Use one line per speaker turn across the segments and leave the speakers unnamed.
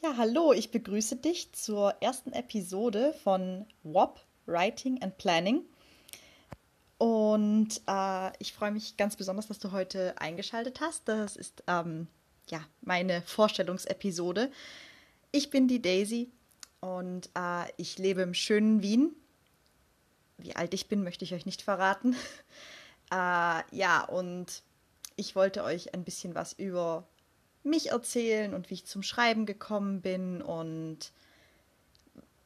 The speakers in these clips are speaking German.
Ja, hallo, ich begrüße dich zur ersten Episode von WOP Writing and Planning. Und äh, ich freue mich ganz besonders, dass du heute eingeschaltet hast. Das ist ähm, ja meine Vorstellungsepisode. Ich bin die Daisy und äh, ich lebe im schönen Wien. Wie alt ich bin, möchte ich euch nicht verraten. äh, ja, und ich wollte euch ein bisschen was über mich erzählen und wie ich zum Schreiben gekommen bin und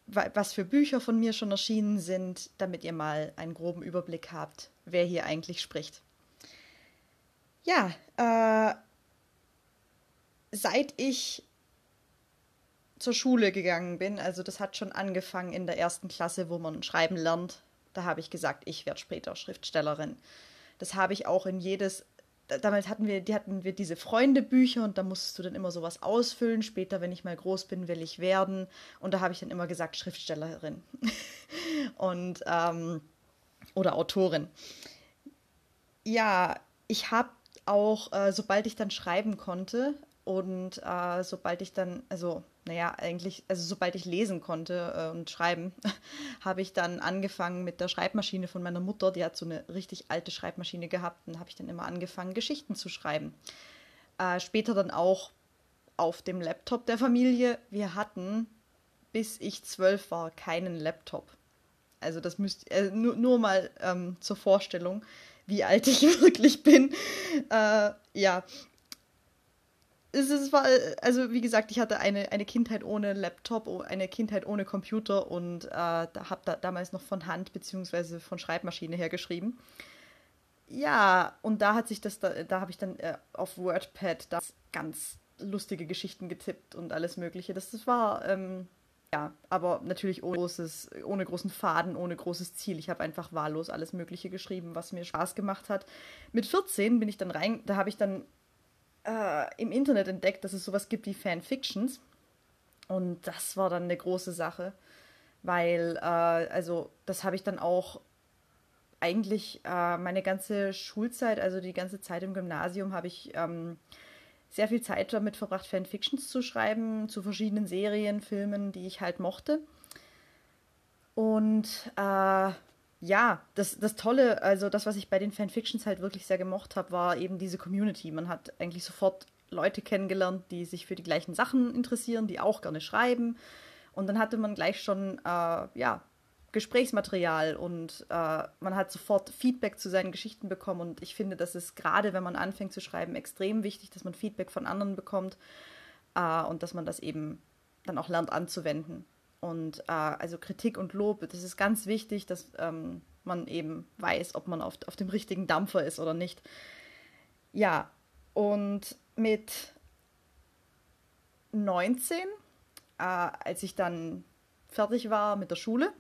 was für Bücher von mir schon erschienen sind, damit ihr mal einen groben Überblick habt, wer hier eigentlich spricht. Ja, äh, seit ich zur Schule gegangen bin, also das hat schon angefangen in der ersten Klasse, wo man schreiben lernt, da habe ich gesagt, ich werde später Schriftstellerin. Das habe ich auch in jedes damals hatten wir, die hatten wir diese Freundebücher und da musstest du dann immer sowas ausfüllen. Später, wenn ich mal groß bin, will ich werden. Und da habe ich dann immer gesagt, Schriftstellerin. und ähm, oder Autorin. Ja, ich habe auch, äh, sobald ich dann schreiben konnte und äh, sobald ich dann, also naja, eigentlich, also sobald ich lesen konnte äh, und schreiben, habe ich dann angefangen mit der Schreibmaschine von meiner Mutter. Die hat so eine richtig alte Schreibmaschine gehabt und habe ich dann immer angefangen, Geschichten zu schreiben. Äh, später dann auch auf dem Laptop der Familie. Wir hatten, bis ich zwölf war, keinen Laptop. Also das müsst äh, nur, nur mal ähm, zur Vorstellung, wie alt ich wirklich bin. Äh, ja, es, war, also wie gesagt, ich hatte eine, eine Kindheit ohne Laptop, eine Kindheit ohne Computer und äh, da habe da damals noch von Hand bzw. von Schreibmaschine her geschrieben. Ja, und da hat sich das, da, da habe ich dann äh, auf WordPad das ganz lustige Geschichten getippt und alles Mögliche. Das, das war, ähm, ja, aber natürlich ohne, großes, ohne großen Faden, ohne großes Ziel. Ich habe einfach wahllos alles Mögliche geschrieben, was mir Spaß gemacht hat. Mit 14 bin ich dann rein, da habe ich dann äh, im Internet entdeckt, dass es sowas gibt wie Fanfictions. Und das war dann eine große Sache, weil, äh, also, das habe ich dann auch eigentlich äh, meine ganze Schulzeit, also die ganze Zeit im Gymnasium, habe ich ähm, sehr viel Zeit damit verbracht, Fanfictions zu schreiben, zu verschiedenen Serien, Filmen, die ich halt mochte. Und äh, ja, das, das Tolle, also das, was ich bei den Fanfictions halt wirklich sehr gemocht habe, war eben diese Community. Man hat eigentlich sofort Leute kennengelernt, die sich für die gleichen Sachen interessieren, die auch gerne schreiben. Und dann hatte man gleich schon, äh, ja, Gesprächsmaterial und äh, man hat sofort Feedback zu seinen Geschichten bekommen. Und ich finde, das ist gerade, wenn man anfängt zu schreiben, extrem wichtig, dass man Feedback von anderen bekommt äh, und dass man das eben dann auch lernt anzuwenden. Und äh, also Kritik und Lob, das ist ganz wichtig, dass ähm, man eben weiß, ob man auf, auf dem richtigen Dampfer ist oder nicht. Ja, und mit 19, äh, als ich dann fertig war mit der Schule,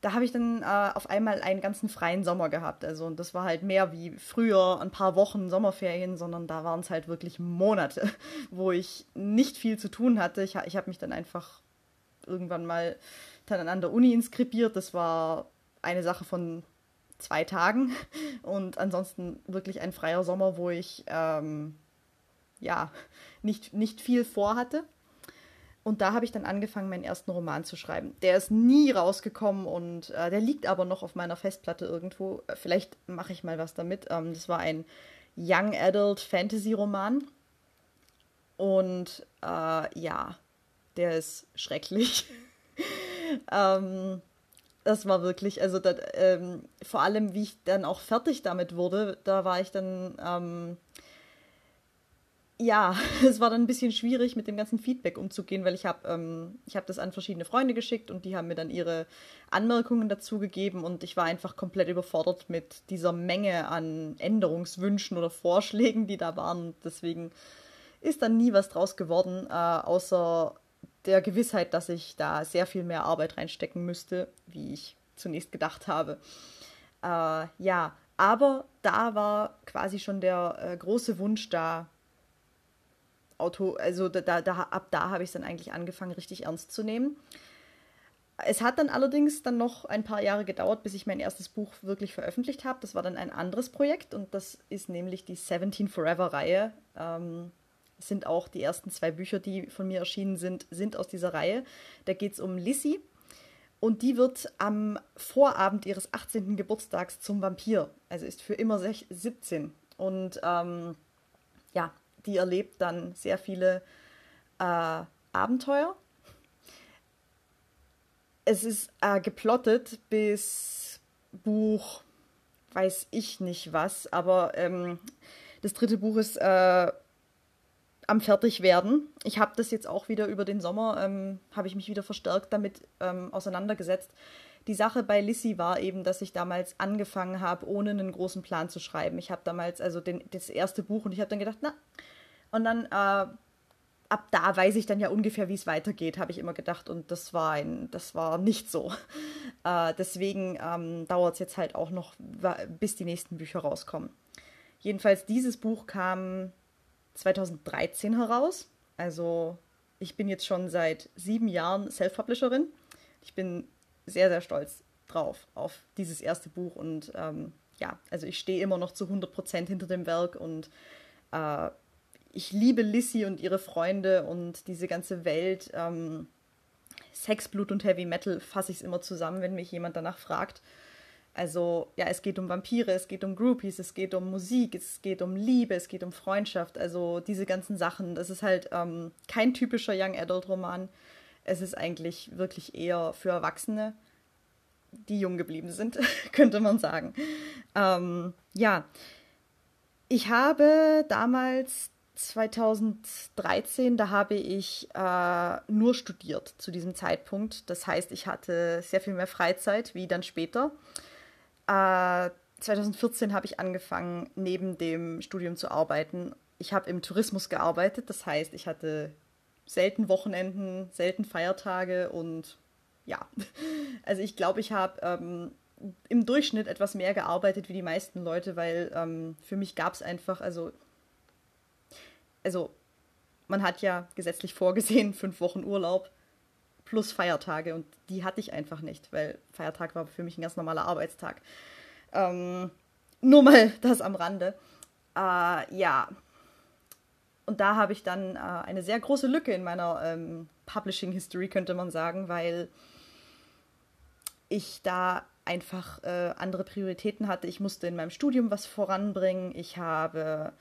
da habe ich dann äh, auf einmal einen ganzen freien Sommer gehabt. Also, und das war halt mehr wie früher ein paar Wochen Sommerferien, sondern da waren es halt wirklich Monate, wo ich nicht viel zu tun hatte. Ich, ich habe mich dann einfach irgendwann mal dann an der Uni inskribiert. Das war eine Sache von zwei Tagen und ansonsten wirklich ein freier Sommer, wo ich ähm, ja nicht, nicht viel vorhatte. Und da habe ich dann angefangen, meinen ersten Roman zu schreiben. Der ist nie rausgekommen und äh, der liegt aber noch auf meiner Festplatte irgendwo. Vielleicht mache ich mal was damit. Ähm, das war ein Young Adult Fantasy Roman. Und äh, ja, der ist schrecklich. ähm, das war wirklich, also das, ähm, vor allem, wie ich dann auch fertig damit wurde, da war ich dann, ähm, ja, es war dann ein bisschen schwierig, mit dem ganzen Feedback umzugehen, weil ich habe ähm, hab das an verschiedene Freunde geschickt und die haben mir dann ihre Anmerkungen dazu gegeben und ich war einfach komplett überfordert mit dieser Menge an Änderungswünschen oder Vorschlägen, die da waren. Deswegen ist dann nie was draus geworden, äh, außer der Gewissheit, dass ich da sehr viel mehr Arbeit reinstecken müsste, wie ich zunächst gedacht habe. Äh, ja, aber da war quasi schon der äh, große Wunsch da, Auto, also da, da, ab da habe ich es dann eigentlich angefangen, richtig ernst zu nehmen. Es hat dann allerdings dann noch ein paar Jahre gedauert, bis ich mein erstes Buch wirklich veröffentlicht habe. Das war dann ein anderes Projekt und das ist nämlich die 17 Forever Reihe. Ähm, sind auch die ersten zwei Bücher, die von mir erschienen sind, sind aus dieser Reihe. Da geht es um Lissy und die wird am Vorabend ihres 18. Geburtstags zum Vampir, also ist für immer 17. Und ähm, ja, die erlebt dann sehr viele äh, Abenteuer. Es ist äh, geplottet bis Buch, weiß ich nicht was, aber ähm, das dritte Buch ist äh, am Fertigwerden. Ich habe das jetzt auch wieder über den Sommer, ähm, habe ich mich wieder verstärkt damit ähm, auseinandergesetzt. Die Sache bei Lissy war eben, dass ich damals angefangen habe, ohne einen großen Plan zu schreiben. Ich habe damals also den, das erste Buch und ich habe dann gedacht, na, und dann äh, ab da weiß ich dann ja ungefähr, wie es weitergeht, habe ich immer gedacht. Und das war ein, das war nicht so. Äh, deswegen ähm, dauert es jetzt halt auch noch, bis die nächsten Bücher rauskommen. Jedenfalls, dieses Buch kam 2013 heraus. Also ich bin jetzt schon seit sieben Jahren Self-Publisherin. Ich bin sehr, sehr stolz drauf, auf dieses erste Buch. Und ähm, ja, also ich stehe immer noch zu 100 Prozent hinter dem Werk und äh, ich liebe Lissy und ihre Freunde und diese ganze Welt. Ähm, Sex, Blut und Heavy Metal fasse ich es immer zusammen, wenn mich jemand danach fragt. Also ja, es geht um Vampire, es geht um Groupies, es geht um Musik, es geht um Liebe, es geht um Freundschaft, also diese ganzen Sachen. Das ist halt ähm, kein typischer Young Adult Roman. Es ist eigentlich wirklich eher für Erwachsene, die jung geblieben sind, könnte man sagen. Ähm, ja, ich habe damals 2013, da habe ich äh, nur studiert zu diesem Zeitpunkt. Das heißt, ich hatte sehr viel mehr Freizeit wie dann später. Äh, 2014 habe ich angefangen, neben dem Studium zu arbeiten. Ich habe im Tourismus gearbeitet, das heißt, ich hatte selten Wochenenden, selten Feiertage und ja, also ich glaube, ich habe ähm, im Durchschnitt etwas mehr gearbeitet wie die meisten Leute, weil ähm, für mich gab es einfach, also also man hat ja gesetzlich vorgesehen fünf Wochen Urlaub plus Feiertage und die hatte ich einfach nicht, weil Feiertag war für mich ein ganz normaler Arbeitstag. Ähm, nur mal das am Rande. Äh, ja. Und da habe ich dann äh, eine sehr große Lücke in meiner ähm, Publishing History, könnte man sagen, weil ich da einfach äh, andere Prioritäten hatte. Ich musste in meinem Studium was voranbringen. Ich habe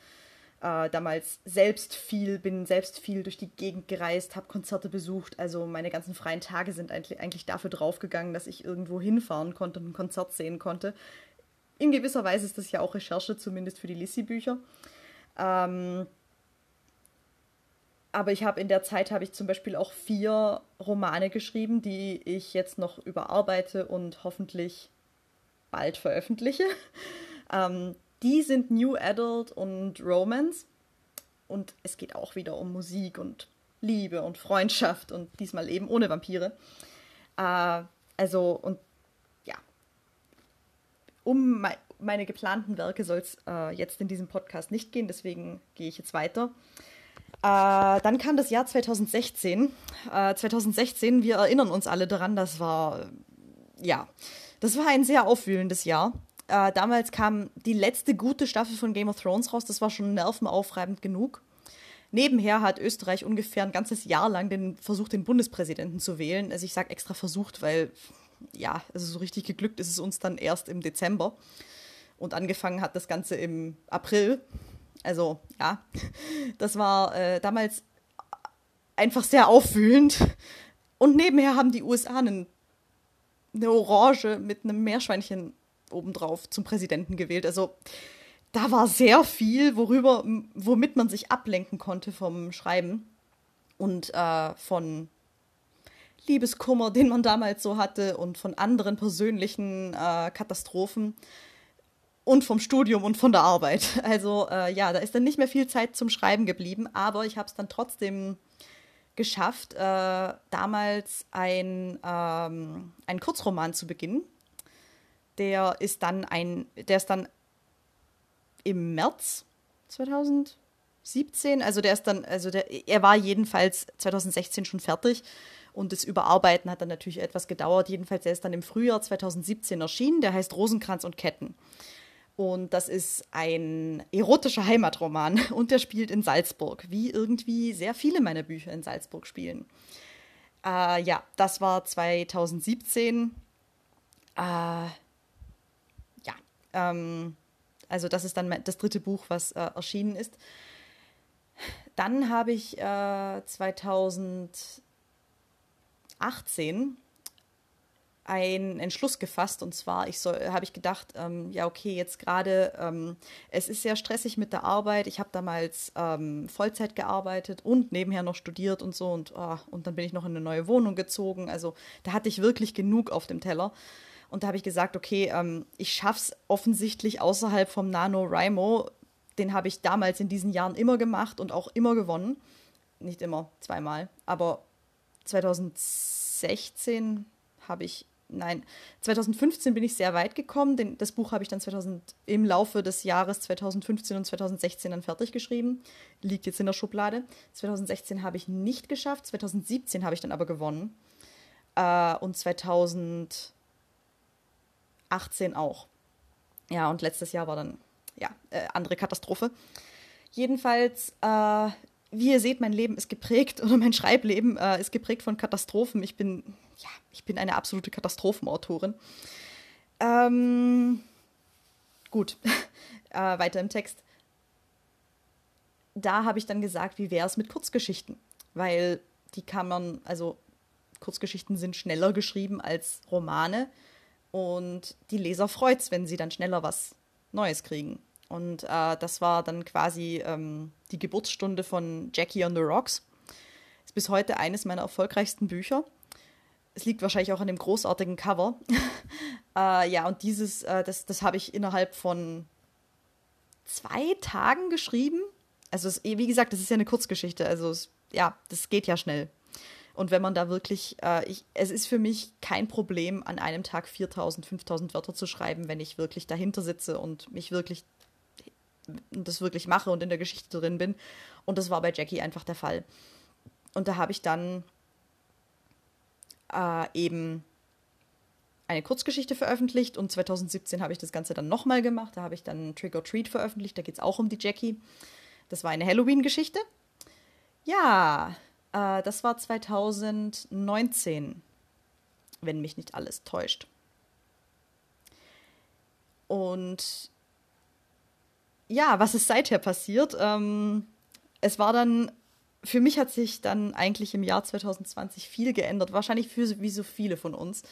äh, damals selbst viel, bin selbst viel durch die Gegend gereist, habe Konzerte besucht. Also meine ganzen freien Tage sind eigentlich, eigentlich dafür draufgegangen, dass ich irgendwo hinfahren konnte und ein Konzert sehen konnte. In gewisser Weise ist das ja auch Recherche, zumindest für die Lissi-Bücher. Ähm, aber ich habe in der Zeit habe ich zum Beispiel auch vier Romane geschrieben, die ich jetzt noch überarbeite und hoffentlich bald veröffentliche. Ähm, die sind New Adult und Romance. Und es geht auch wieder um Musik und Liebe und Freundschaft und diesmal eben ohne Vampire. Äh, also, und ja, um me meine geplanten Werke soll es äh, jetzt in diesem Podcast nicht gehen, deswegen gehe ich jetzt weiter. Äh, dann kam das Jahr 2016. 2016, äh, wir erinnern uns alle daran, das war, ja, das war ein sehr aufwühlendes Jahr. Äh, damals kam die letzte gute Staffel von Game of Thrones raus. Das war schon nervenaufreibend genug. Nebenher hat Österreich ungefähr ein ganzes Jahr lang den versucht, den Bundespräsidenten zu wählen. Also ich sage extra versucht, weil ja, also so richtig geglückt ist es uns dann erst im Dezember. Und angefangen hat das Ganze im April. Also ja, das war äh, damals einfach sehr aufwühlend. Und nebenher haben die USA einen, eine Orange mit einem Meerschweinchen obendrauf zum Präsidenten gewählt. Also da war sehr viel, worüber, womit man sich ablenken konnte vom Schreiben und äh, von Liebeskummer, den man damals so hatte und von anderen persönlichen äh, Katastrophen und vom Studium und von der Arbeit. Also äh, ja, da ist dann nicht mehr viel Zeit zum Schreiben geblieben, aber ich habe es dann trotzdem geschafft, äh, damals ein, ähm, einen Kurzroman zu beginnen, der ist dann ein, der ist dann im März 2017, also der ist dann, also der, er war jedenfalls 2016 schon fertig und das Überarbeiten hat dann natürlich etwas gedauert. Jedenfalls, er ist dann im Frühjahr 2017 erschienen, der heißt Rosenkranz und Ketten. Und das ist ein erotischer Heimatroman und der spielt in Salzburg, wie irgendwie sehr viele meiner Bücher in Salzburg spielen. Äh, ja, das war 2017. Äh, ähm, also das ist dann das dritte Buch, was äh, erschienen ist. Dann habe ich äh, 2018 einen Entschluss gefasst und zwar ich habe ich gedacht ähm, ja okay jetzt gerade ähm, es ist sehr stressig mit der Arbeit. Ich habe damals ähm, Vollzeit gearbeitet und nebenher noch studiert und so und oh, und dann bin ich noch in eine neue Wohnung gezogen. Also da hatte ich wirklich genug auf dem Teller und da habe ich gesagt okay ähm, ich schaff's offensichtlich außerhalb vom Nano Rimo den habe ich damals in diesen Jahren immer gemacht und auch immer gewonnen nicht immer zweimal aber 2016 habe ich nein, 2015 bin ich sehr weit gekommen. Den, das Buch habe ich dann 2000, im Laufe des Jahres 2015 und 2016 dann fertig geschrieben. Liegt jetzt in der Schublade. 2016 habe ich nicht geschafft. 2017 habe ich dann aber gewonnen. Äh, und 2018 auch. Ja, und letztes Jahr war dann, ja, äh, andere Katastrophe. Jedenfalls, äh, wie ihr seht, mein Leben ist geprägt, oder mein Schreibleben äh, ist geprägt von Katastrophen. Ich bin ja, ich bin eine absolute Katastrophenautorin. Ähm, gut, äh, weiter im Text. Da habe ich dann gesagt, wie wäre es mit Kurzgeschichten? Weil die kann man, also Kurzgeschichten sind schneller geschrieben als Romane und die Leser freut es, wenn sie dann schneller was Neues kriegen. Und äh, das war dann quasi ähm, die Geburtsstunde von Jackie on the Rocks. Ist bis heute eines meiner erfolgreichsten Bücher es liegt wahrscheinlich auch an dem großartigen Cover. äh, ja, und dieses, äh, das, das habe ich innerhalb von zwei Tagen geschrieben. Also, es, wie gesagt, das ist ja eine Kurzgeschichte. Also, es, ja, das geht ja schnell. Und wenn man da wirklich, äh, ich, es ist für mich kein Problem, an einem Tag 4000, 5000 Wörter zu schreiben, wenn ich wirklich dahinter sitze und mich wirklich das wirklich mache und in der Geschichte drin bin. Und das war bei Jackie einfach der Fall. Und da habe ich dann äh, eben eine Kurzgeschichte veröffentlicht und 2017 habe ich das Ganze dann nochmal gemacht. Da habe ich dann Trick or Treat veröffentlicht. Da geht es auch um die Jackie. Das war eine Halloween-Geschichte. Ja, äh, das war 2019, wenn mich nicht alles täuscht. Und ja, was ist seither passiert? Ähm, es war dann für mich hat sich dann eigentlich im Jahr 2020 viel geändert. Wahrscheinlich für wie so viele von uns.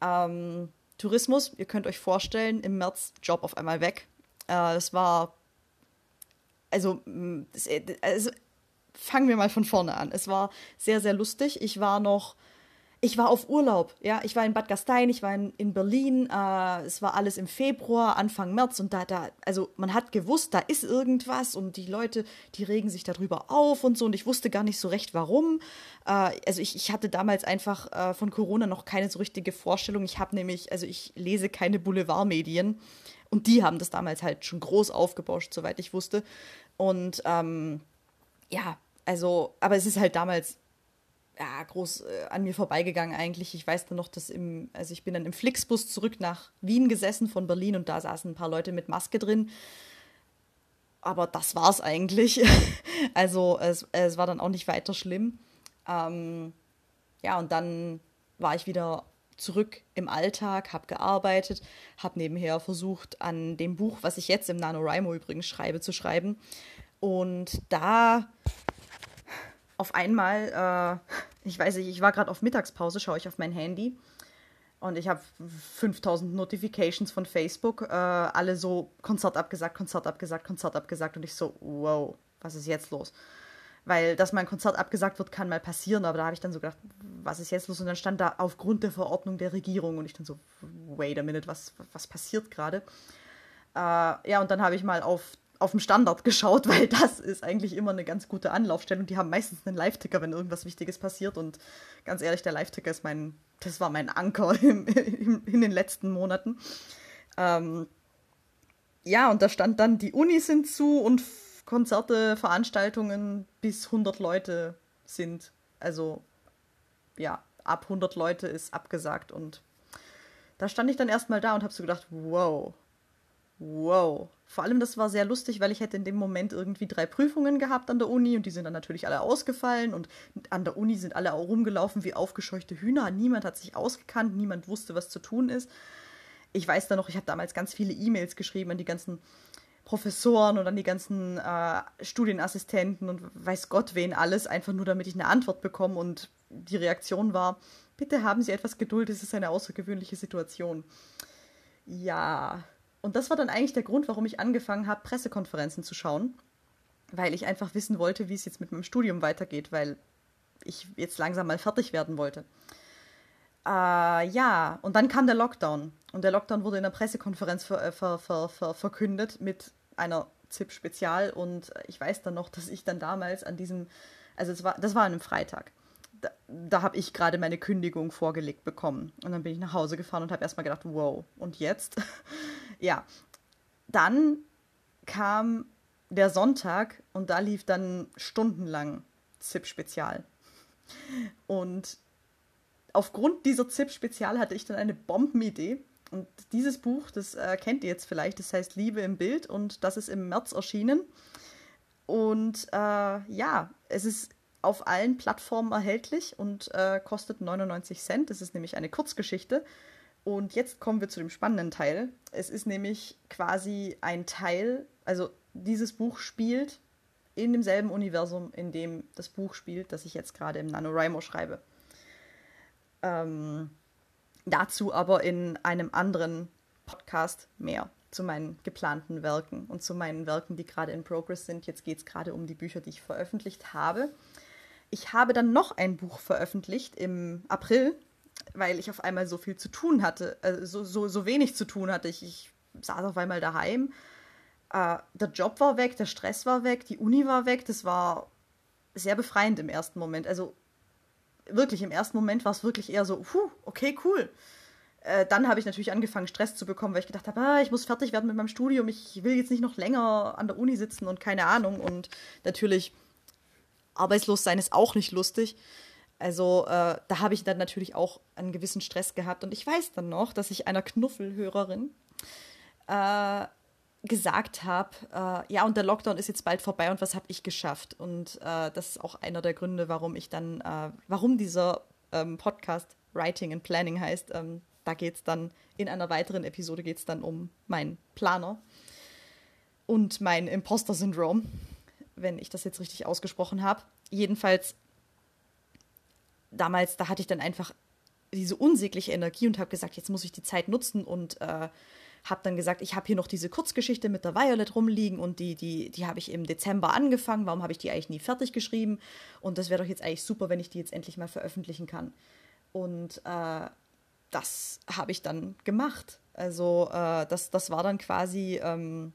Ähm, Tourismus, ihr könnt euch vorstellen, im März Job auf einmal weg. Äh, es war. Also, das, also, fangen wir mal von vorne an. Es war sehr, sehr lustig. Ich war noch ich war auf Urlaub, ja, ich war in Bad Gastein, ich war in, in Berlin, äh, es war alles im Februar, Anfang März und da, da, also man hat gewusst, da ist irgendwas und die Leute, die regen sich darüber auf und so und ich wusste gar nicht so recht, warum. Äh, also ich, ich hatte damals einfach äh, von Corona noch keine so richtige Vorstellung. Ich habe nämlich, also ich lese keine Boulevardmedien und die haben das damals halt schon groß aufgebauscht, soweit ich wusste. Und ähm, ja, also, aber es ist halt damals ja, groß äh, an mir vorbeigegangen eigentlich. Ich weiß dann noch, dass im, also ich bin dann im Flixbus zurück nach Wien gesessen von Berlin und da saßen ein paar Leute mit Maske drin. Aber das war's eigentlich. also es, es war dann auch nicht weiter schlimm. Ähm, ja, und dann war ich wieder zurück im Alltag, habe gearbeitet, habe nebenher versucht, an dem Buch, was ich jetzt im NaNoWriMo übrigens schreibe, zu schreiben. Und da auf einmal, äh, ich weiß nicht, ich war gerade auf Mittagspause, schaue ich auf mein Handy und ich habe 5000 Notifications von Facebook, äh, alle so Konzert abgesagt, Konzert abgesagt, Konzert abgesagt und ich so, wow, was ist jetzt los? Weil, dass mein Konzert abgesagt wird, kann mal passieren, aber da habe ich dann so gedacht, was ist jetzt los? Und dann stand da aufgrund der Verordnung der Regierung und ich dann so, wait a minute, was, was passiert gerade? Äh, ja, und dann habe ich mal auf auf dem Standard geschaut, weil das ist eigentlich immer eine ganz gute Anlaufstelle. Die haben meistens einen Live-Ticker, wenn irgendwas Wichtiges passiert. Und ganz ehrlich, der Live-Ticker ist mein, das war mein Anker im, im, in den letzten Monaten. Ähm, ja, und da stand dann, die Unis sind zu und Konzerte, Veranstaltungen bis 100 Leute sind, also ja, ab 100 Leute ist abgesagt. Und da stand ich dann erstmal da und habe so gedacht, wow, wow. Vor allem, das war sehr lustig, weil ich hätte in dem Moment irgendwie drei Prüfungen gehabt an der Uni und die sind dann natürlich alle ausgefallen und an der Uni sind alle auch rumgelaufen wie aufgescheuchte Hühner. Niemand hat sich ausgekannt, niemand wusste, was zu tun ist. Ich weiß da noch, ich habe damals ganz viele E-Mails geschrieben an die ganzen Professoren und an die ganzen äh, Studienassistenten und weiß Gott wen alles, einfach nur damit ich eine Antwort bekomme und die Reaktion war, bitte haben Sie etwas Geduld, es ist eine außergewöhnliche Situation. Ja, und das war dann eigentlich der Grund, warum ich angefangen habe, Pressekonferenzen zu schauen, weil ich einfach wissen wollte, wie es jetzt mit meinem Studium weitergeht, weil ich jetzt langsam mal fertig werden wollte. Äh, ja, und dann kam der Lockdown. Und der Lockdown wurde in der Pressekonferenz ver äh, ver ver verkündet mit einer ZIP-Spezial. Und ich weiß dann noch, dass ich dann damals an diesem, also es war, das war an einem Freitag. Da, da habe ich gerade meine Kündigung vorgelegt bekommen. Und dann bin ich nach Hause gefahren und habe erstmal gedacht, wow, und jetzt? Ja, dann kam der Sonntag und da lief dann stundenlang ZIP-Spezial. Und aufgrund dieser ZIP-Spezial hatte ich dann eine Bombenidee. Und dieses Buch, das äh, kennt ihr jetzt vielleicht, das heißt Liebe im Bild und das ist im März erschienen. Und äh, ja, es ist auf allen Plattformen erhältlich und äh, kostet 99 Cent. Das ist nämlich eine Kurzgeschichte und jetzt kommen wir zu dem spannenden Teil. Es ist nämlich quasi ein Teil, also dieses Buch spielt in demselben Universum, in dem das Buch spielt, das ich jetzt gerade im NaNoWriMo schreibe. Ähm, dazu aber in einem anderen Podcast mehr zu meinen geplanten Werken und zu meinen Werken, die gerade in Progress sind. Jetzt geht es gerade um die Bücher, die ich veröffentlicht habe. Ich habe dann noch ein Buch veröffentlicht im April weil ich auf einmal so viel zu tun hatte, äh, so, so, so wenig zu tun hatte. Ich, ich saß auf einmal daheim. Äh, der Job war weg, der Stress war weg, die Uni war weg. Das war sehr befreiend im ersten Moment. Also wirklich, im ersten Moment war es wirklich eher so, puh, okay, cool. Äh, dann habe ich natürlich angefangen, Stress zu bekommen, weil ich gedacht habe, ah, ich muss fertig werden mit meinem Studium, ich will jetzt nicht noch länger an der Uni sitzen und keine Ahnung. Und natürlich, arbeitslos sein ist auch nicht lustig. Also äh, da habe ich dann natürlich auch einen gewissen Stress gehabt. Und ich weiß dann noch, dass ich einer Knuffelhörerin äh, gesagt habe, äh, ja, und der Lockdown ist jetzt bald vorbei und was habe ich geschafft? Und äh, das ist auch einer der Gründe, warum ich dann, äh, warum dieser ähm, Podcast Writing and Planning heißt. Ähm, da geht es dann, in einer weiteren Episode geht es dann um meinen Planer und mein Imposter-Syndrom, wenn ich das jetzt richtig ausgesprochen habe. Jedenfalls damals, da hatte ich dann einfach diese unsägliche Energie und habe gesagt, jetzt muss ich die Zeit nutzen und äh, habe dann gesagt, ich habe hier noch diese Kurzgeschichte mit der Violet rumliegen und die, die, die habe ich im Dezember angefangen. Warum habe ich die eigentlich nie fertig geschrieben? Und das wäre doch jetzt eigentlich super, wenn ich die jetzt endlich mal veröffentlichen kann. Und äh, das habe ich dann gemacht. Also äh, das, das war dann quasi, ähm,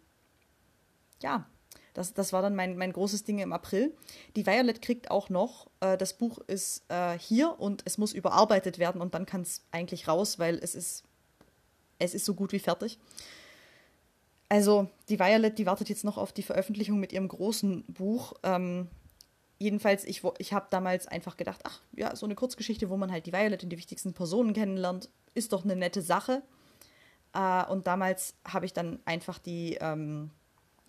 ja, das, das war dann mein, mein großes Ding im April. Die Violet kriegt auch noch, äh, das Buch ist äh, hier und es muss überarbeitet werden und dann kann es eigentlich raus, weil es ist, es ist so gut wie fertig. Also die Violet, die wartet jetzt noch auf die Veröffentlichung mit ihrem großen Buch. Ähm, jedenfalls, ich, ich habe damals einfach gedacht, ach ja, so eine Kurzgeschichte, wo man halt die Violet und die wichtigsten Personen kennenlernt, ist doch eine nette Sache. Äh, und damals habe ich dann einfach die, ähm,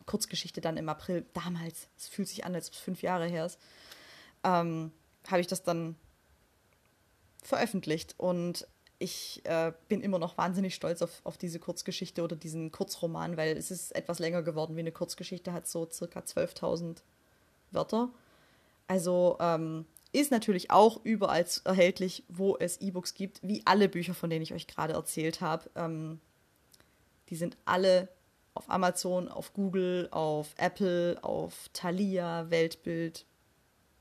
Kurzgeschichte dann im April, damals, es fühlt sich an, als ob es fünf Jahre her ist, ähm, habe ich das dann veröffentlicht. Und ich äh, bin immer noch wahnsinnig stolz auf, auf diese Kurzgeschichte oder diesen Kurzroman, weil es ist etwas länger geworden wie eine Kurzgeschichte, hat so circa 12.000 Wörter. Also ähm, ist natürlich auch überall erhältlich, wo es E-Books gibt, wie alle Bücher, von denen ich euch gerade erzählt habe. Ähm, die sind alle auf Amazon, auf Google, auf Apple, auf Thalia, Weltbild,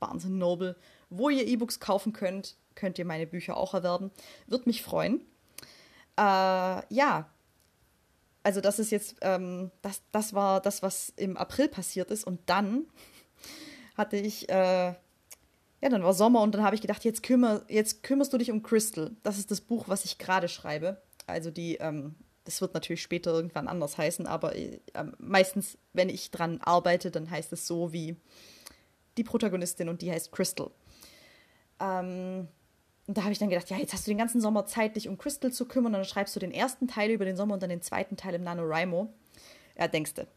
Barnes Noble. Wo ihr E-Books kaufen könnt, könnt ihr meine Bücher auch erwerben. Wird mich freuen. Äh, ja, also das ist jetzt, ähm, das, das war das, was im April passiert ist. Und dann hatte ich, äh, ja, dann war Sommer und dann habe ich gedacht, jetzt, kümmer, jetzt kümmerst du dich um Crystal. Das ist das Buch, was ich gerade schreibe. Also die ähm, das wird natürlich später irgendwann anders heißen, aber äh, meistens, wenn ich dran arbeite, dann heißt es so wie die Protagonistin und die heißt Crystal. Ähm, und da habe ich dann gedacht, ja, jetzt hast du den ganzen Sommer Zeit, dich um Crystal zu kümmern, und dann schreibst du den ersten Teil über den Sommer und dann den zweiten Teil im NaNoWriMo. Ja, denkste.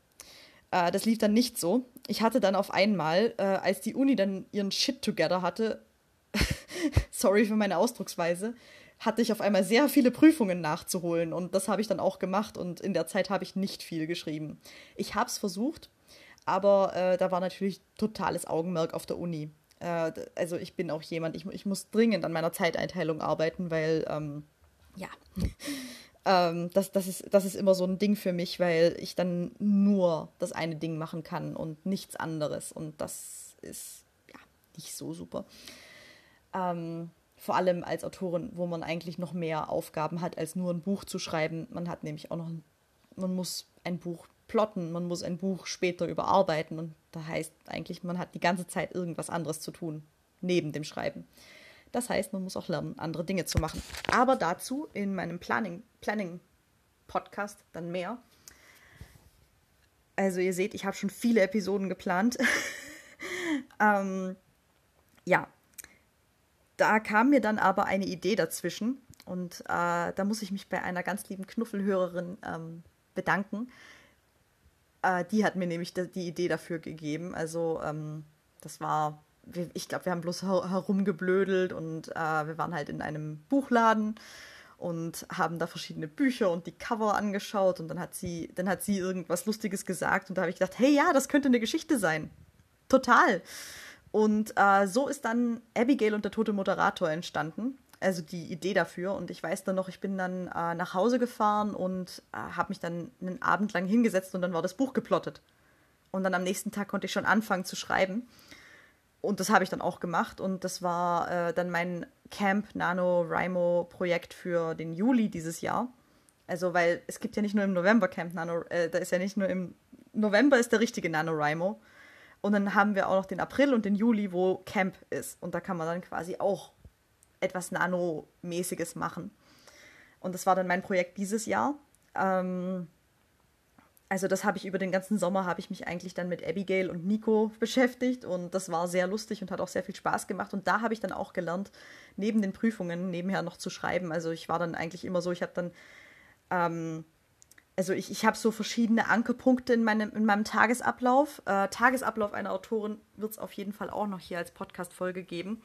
Äh, das lief dann nicht so. Ich hatte dann auf einmal, äh, als die Uni dann ihren Shit together hatte, sorry für meine Ausdrucksweise, hatte ich auf einmal sehr viele Prüfungen nachzuholen und das habe ich dann auch gemacht und in der Zeit habe ich nicht viel geschrieben. Ich habe es versucht, aber äh, da war natürlich totales Augenmerk auf der Uni. Äh, also ich bin auch jemand, ich, ich, muss dringend an meiner Zeiteinteilung arbeiten, weil ähm, ja, ähm, das, das, ist, das ist immer so ein Ding für mich, weil ich dann nur das eine Ding machen kann und nichts anderes und das ist ja nicht so super. Ähm, vor allem als Autorin, wo man eigentlich noch mehr Aufgaben hat, als nur ein Buch zu schreiben. Man hat nämlich auch noch, man muss ein Buch plotten, man muss ein Buch später überarbeiten und da heißt eigentlich, man hat die ganze Zeit irgendwas anderes zu tun, neben dem Schreiben. Das heißt, man muss auch lernen, andere Dinge zu machen. Aber dazu in meinem Planning, Planning Podcast dann mehr. Also ihr seht, ich habe schon viele Episoden geplant. ähm, ja, da kam mir dann aber eine Idee dazwischen und äh, da muss ich mich bei einer ganz lieben Knuffelhörerin ähm, bedanken. Äh, die hat mir nämlich die Idee dafür gegeben. Also ähm, das war, ich glaube, wir haben bloß her herumgeblödelt und äh, wir waren halt in einem Buchladen und haben da verschiedene Bücher und die Cover angeschaut und dann hat sie, dann hat sie irgendwas Lustiges gesagt und da habe ich gedacht, hey ja, das könnte eine Geschichte sein. Total. Und äh, so ist dann Abigail und der tote Moderator entstanden. Also die Idee dafür. Und ich weiß dann noch, ich bin dann äh, nach Hause gefahren und äh, habe mich dann einen Abend lang hingesetzt und dann war das Buch geplottet. Und dann am nächsten Tag konnte ich schon anfangen zu schreiben. Und das habe ich dann auch gemacht. Und das war äh, dann mein Camp NaNoWriMo Projekt für den Juli dieses Jahr. Also, weil es gibt ja nicht nur im November Camp Nano, äh, da ist ja nicht nur im November ist der richtige NaNoWriMo, und dann haben wir auch noch den April und den Juli, wo Camp ist. Und da kann man dann quasi auch etwas Nano-mäßiges machen. Und das war dann mein Projekt dieses Jahr. Ähm, also das habe ich über den ganzen Sommer, habe ich mich eigentlich dann mit Abigail und Nico beschäftigt und das war sehr lustig und hat auch sehr viel Spaß gemacht. Und da habe ich dann auch gelernt, neben den Prüfungen nebenher noch zu schreiben. Also ich war dann eigentlich immer so, ich habe dann ähm, also ich, ich habe so verschiedene Ankerpunkte in meinem, in meinem Tagesablauf. Äh, Tagesablauf einer Autorin wird es auf jeden Fall auch noch hier als Podcast-Folge geben.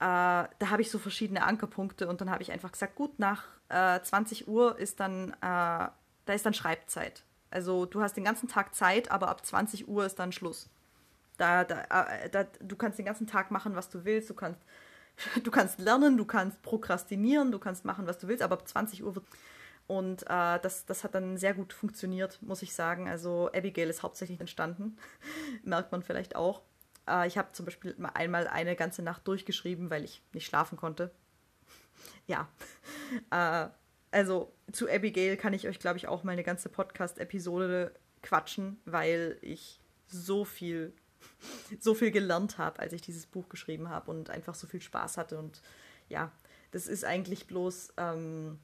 Äh, da habe ich so verschiedene Ankerpunkte und dann habe ich einfach gesagt, gut, nach äh, 20 Uhr ist dann, äh, da ist dann Schreibzeit. Also du hast den ganzen Tag Zeit, aber ab 20 Uhr ist dann Schluss. Da, da, äh, da, du kannst den ganzen Tag machen, was du willst. Du kannst, du kannst lernen, du kannst prokrastinieren, du kannst machen, was du willst, aber ab 20 Uhr wird und äh, das, das hat dann sehr gut funktioniert, muss ich sagen. Also Abigail ist hauptsächlich entstanden, merkt man vielleicht auch. Äh, ich habe zum Beispiel einmal eine ganze Nacht durchgeschrieben, weil ich nicht schlafen konnte. ja. Äh, also zu Abigail kann ich euch, glaube ich, auch meine ganze Podcast-Episode quatschen, weil ich so viel, so viel gelernt habe, als ich dieses Buch geschrieben habe und einfach so viel Spaß hatte. Und ja, das ist eigentlich bloß. Ähm,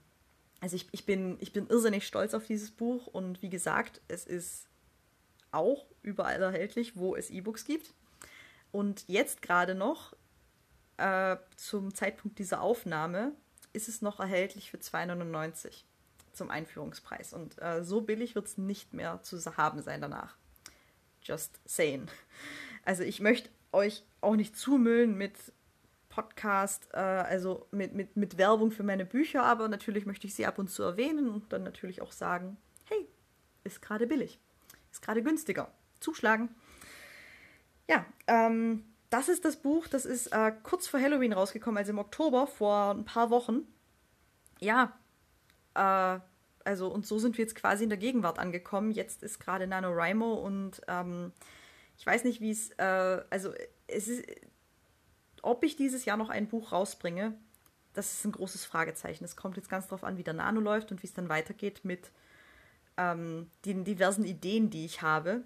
also ich, ich, bin, ich bin irrsinnig stolz auf dieses Buch und wie gesagt, es ist auch überall erhältlich, wo es E-Books gibt. Und jetzt gerade noch, äh, zum Zeitpunkt dieser Aufnahme, ist es noch erhältlich für 2,99 zum Einführungspreis. Und äh, so billig wird es nicht mehr zu haben sein danach. Just saying. Also ich möchte euch auch nicht zumüllen mit Podcast, äh, also mit, mit, mit Werbung für meine Bücher, aber natürlich möchte ich sie ab und zu erwähnen und dann natürlich auch sagen, hey, ist gerade billig, ist gerade günstiger, zuschlagen. Ja, ähm, das ist das Buch, das ist äh, kurz vor Halloween rausgekommen, also im Oktober, vor ein paar Wochen. Ja, äh, also und so sind wir jetzt quasi in der Gegenwart angekommen. Jetzt ist gerade NaNoWriMo und ähm, ich weiß nicht, wie es, äh, also es ist, ob ich dieses Jahr noch ein Buch rausbringe, das ist ein großes Fragezeichen. Es kommt jetzt ganz darauf an, wie der Nano läuft und wie es dann weitergeht mit ähm, den diversen Ideen, die ich habe.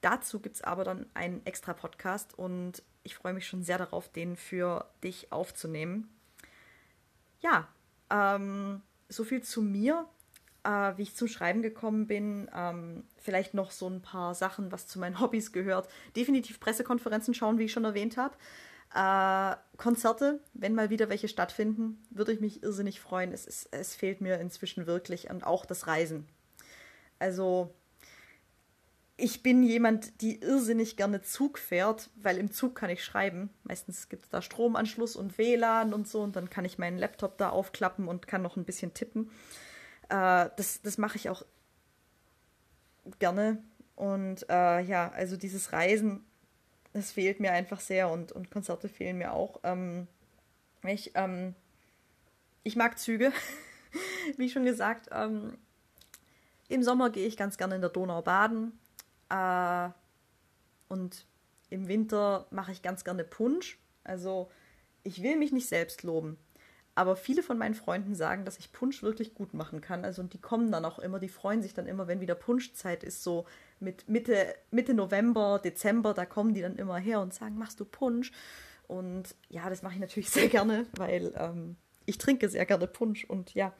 Dazu gibt es aber dann einen extra Podcast und ich freue mich schon sehr darauf, den für dich aufzunehmen. Ja, ähm, so viel zu mir, äh, wie ich zum Schreiben gekommen bin. Ähm, vielleicht noch so ein paar Sachen, was zu meinen Hobbys gehört. Definitiv Pressekonferenzen schauen, wie ich schon erwähnt habe. Äh, Konzerte, wenn mal wieder welche stattfinden, würde ich mich irrsinnig freuen. Es, ist, es fehlt mir inzwischen wirklich und auch das Reisen. Also ich bin jemand, die irrsinnig gerne Zug fährt, weil im Zug kann ich schreiben. Meistens gibt es da Stromanschluss und WLAN und so und dann kann ich meinen Laptop da aufklappen und kann noch ein bisschen tippen. Äh, das das mache ich auch gerne. Und äh, ja, also dieses Reisen, das fehlt mir einfach sehr und, und Konzerte fehlen mir auch. Ähm, ich, ähm, ich mag Züge, wie schon gesagt. Ähm, Im Sommer gehe ich ganz gerne in der Donau baden. Äh, und im Winter mache ich ganz gerne Punsch. Also ich will mich nicht selbst loben. Aber viele von meinen Freunden sagen, dass ich Punsch wirklich gut machen kann. Also und die kommen dann auch immer, die freuen sich dann immer, wenn wieder Punschzeit ist, so mit Mitte, Mitte November, Dezember, da kommen die dann immer her und sagen, machst du Punsch? Und ja, das mache ich natürlich sehr gerne, weil ähm, ich trinke sehr gerne Punsch und ja.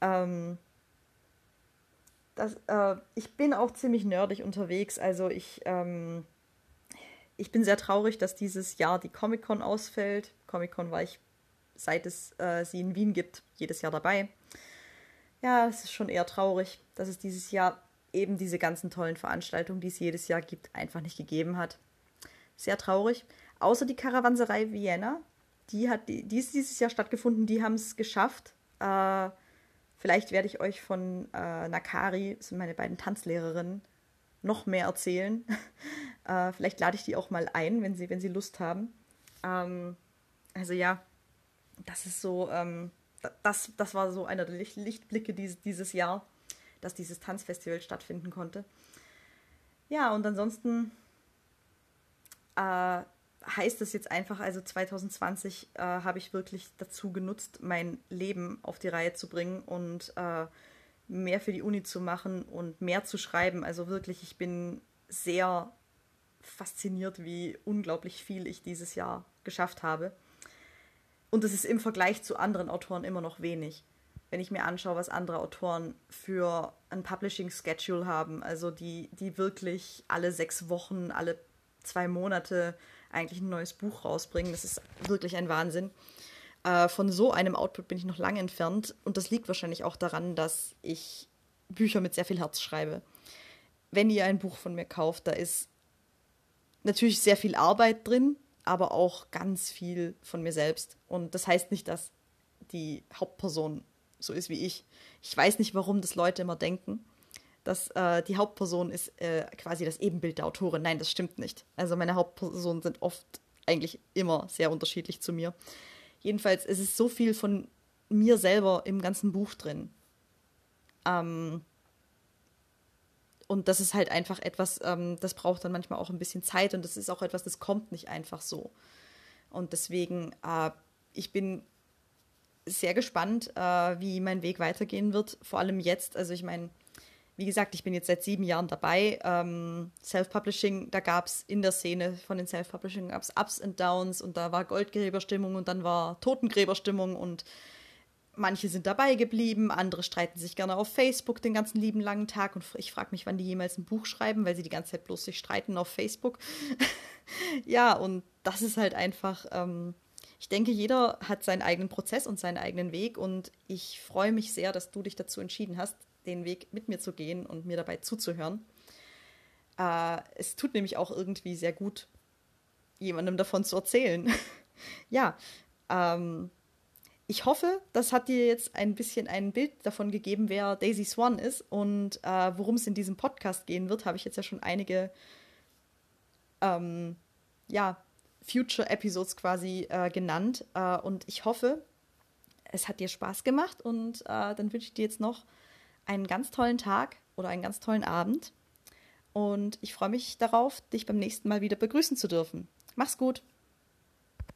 Ähm, das, äh, ich bin auch ziemlich nerdig unterwegs. Also ich, ähm, ich bin sehr traurig, dass dieses Jahr die Comic-Con ausfällt. Comic-Con war ich seit es äh, sie in Wien gibt, jedes Jahr dabei. Ja, es ist schon eher traurig, dass es dieses Jahr eben diese ganzen tollen Veranstaltungen, die es jedes Jahr gibt, einfach nicht gegeben hat. Sehr traurig. Außer die Karawanserei Vienna, die hat die, die ist dieses Jahr stattgefunden, die haben es geschafft. Äh, vielleicht werde ich euch von äh, Nakari, das sind meine beiden Tanzlehrerinnen, noch mehr erzählen. äh, vielleicht lade ich die auch mal ein, wenn sie, wenn sie Lust haben. Ähm, also ja, das ist so, ähm, das, das war so einer der Licht Lichtblicke dieses, dieses Jahr, dass dieses Tanzfestival stattfinden konnte. Ja, und ansonsten äh, heißt es jetzt einfach, also 2020 äh, habe ich wirklich dazu genutzt, mein Leben auf die Reihe zu bringen und äh, mehr für die Uni zu machen und mehr zu schreiben. Also wirklich, ich bin sehr fasziniert, wie unglaublich viel ich dieses Jahr geschafft habe. Und das ist im Vergleich zu anderen Autoren immer noch wenig. Wenn ich mir anschaue, was andere Autoren für ein Publishing-Schedule haben, also die, die wirklich alle sechs Wochen, alle zwei Monate eigentlich ein neues Buch rausbringen, das ist wirklich ein Wahnsinn. Äh, von so einem Output bin ich noch lange entfernt und das liegt wahrscheinlich auch daran, dass ich Bücher mit sehr viel Herz schreibe. Wenn ihr ein Buch von mir kauft, da ist natürlich sehr viel Arbeit drin, aber auch ganz viel von mir selbst. Und das heißt nicht, dass die Hauptperson so ist wie ich. Ich weiß nicht, warum das Leute immer denken, dass äh, die Hauptperson ist äh, quasi das Ebenbild der Autorin. Nein, das stimmt nicht. Also meine Hauptpersonen sind oft eigentlich immer sehr unterschiedlich zu mir. Jedenfalls, es ist so viel von mir selber im ganzen Buch drin. Ähm, und das ist halt einfach etwas, ähm, das braucht dann manchmal auch ein bisschen Zeit und das ist auch etwas, das kommt nicht einfach so. Und deswegen, äh, ich bin sehr gespannt, äh, wie mein Weg weitergehen wird, vor allem jetzt. Also ich meine, wie gesagt, ich bin jetzt seit sieben Jahren dabei. Ähm, Self-Publishing, da gab es in der Szene von den Self-Publishing gab es Ups und Downs und da war Goldgräberstimmung und dann war Totengräberstimmung und manche sind dabei geblieben, andere streiten sich gerne auf Facebook den ganzen lieben langen Tag und ich frage mich, wann die jemals ein Buch schreiben, weil sie die ganze Zeit bloß sich streiten auf Facebook. ja, und das ist halt einfach, ähm, ich denke, jeder hat seinen eigenen Prozess und seinen eigenen Weg und ich freue mich sehr, dass du dich dazu entschieden hast, den Weg mit mir zu gehen und mir dabei zuzuhören. Äh, es tut nämlich auch irgendwie sehr gut, jemandem davon zu erzählen. ja, ähm, ich hoffe, das hat dir jetzt ein bisschen ein Bild davon gegeben, wer Daisy Swan ist und äh, worum es in diesem Podcast gehen wird. Habe ich jetzt ja schon einige ähm, ja, Future Episodes quasi äh, genannt. Äh, und ich hoffe, es hat dir Spaß gemacht und äh, dann wünsche ich dir jetzt noch einen ganz tollen Tag oder einen ganz tollen Abend. Und ich freue mich darauf, dich beim nächsten Mal wieder begrüßen zu dürfen. Mach's gut!